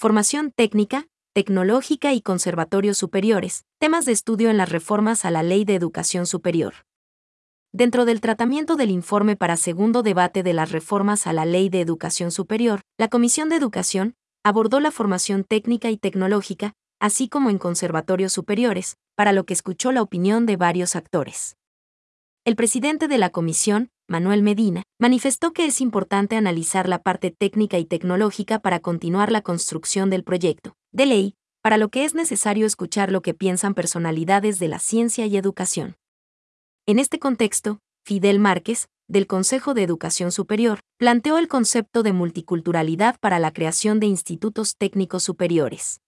formación técnica, tecnológica y conservatorios superiores, temas de estudio en las reformas a la Ley de Educación Superior. Dentro del tratamiento del informe para segundo debate de las reformas a la Ley de Educación Superior, la Comisión de Educación abordó la formación técnica y tecnológica, así como en conservatorios superiores, para lo que escuchó la opinión de varios actores. El presidente de la comisión, Manuel Medina, manifestó que es importante analizar la parte técnica y tecnológica para continuar la construcción del proyecto de ley, para lo que es necesario escuchar lo que piensan personalidades de la ciencia y educación. En este contexto, Fidel Márquez, del Consejo de Educación Superior, planteó el concepto de multiculturalidad para la creación de institutos técnicos superiores.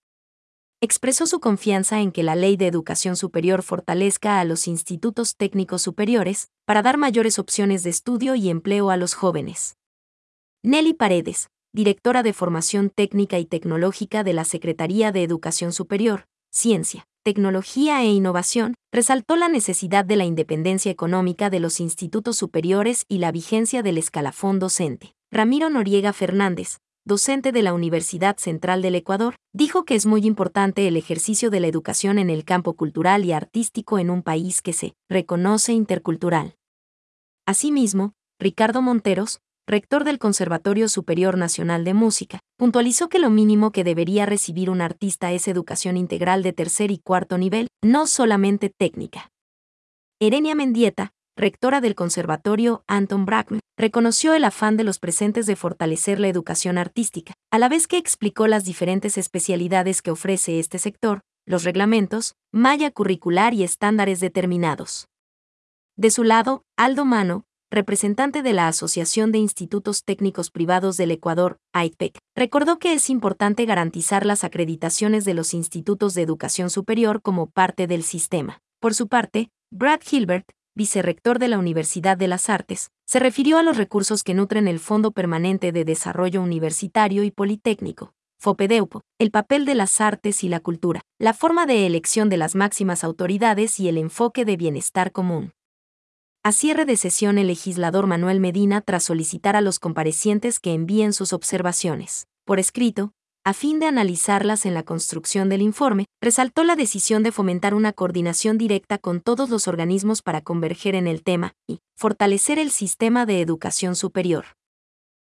Expresó su confianza en que la Ley de Educación Superior fortalezca a los institutos técnicos superiores para dar mayores opciones de estudio y empleo a los jóvenes. Nelly Paredes, directora de Formación Técnica y Tecnológica de la Secretaría de Educación Superior, Ciencia, Tecnología e Innovación, resaltó la necesidad de la independencia económica de los institutos superiores y la vigencia del escalafón docente. Ramiro Noriega Fernández, docente de la Universidad Central del Ecuador, dijo que es muy importante el ejercicio de la educación en el campo cultural y artístico en un país que se reconoce intercultural. Asimismo, Ricardo Monteros, rector del Conservatorio Superior Nacional de Música, puntualizó que lo mínimo que debería recibir un artista es educación integral de tercer y cuarto nivel, no solamente técnica. Erenia Mendieta, rectora del Conservatorio Anton Brackman, reconoció el afán de los presentes de fortalecer la educación artística, a la vez que explicó las diferentes especialidades que ofrece este sector, los reglamentos, malla curricular y estándares determinados. De su lado, Aldo Mano, representante de la Asociación de Institutos Técnicos Privados del Ecuador, AIPEC, recordó que es importante garantizar las acreditaciones de los institutos de educación superior como parte del sistema. Por su parte, Brad Hilbert, vicerrector de la Universidad de las Artes, se refirió a los recursos que nutren el Fondo Permanente de Desarrollo Universitario y Politécnico, FOPEDEUPO, el papel de las artes y la cultura, la forma de elección de las máximas autoridades y el enfoque de bienestar común. A cierre de sesión el legislador Manuel Medina tras solicitar a los comparecientes que envíen sus observaciones, por escrito, a fin de analizarlas en la construcción del informe, resaltó la decisión de fomentar una coordinación directa con todos los organismos para converger en el tema y fortalecer el sistema de educación superior.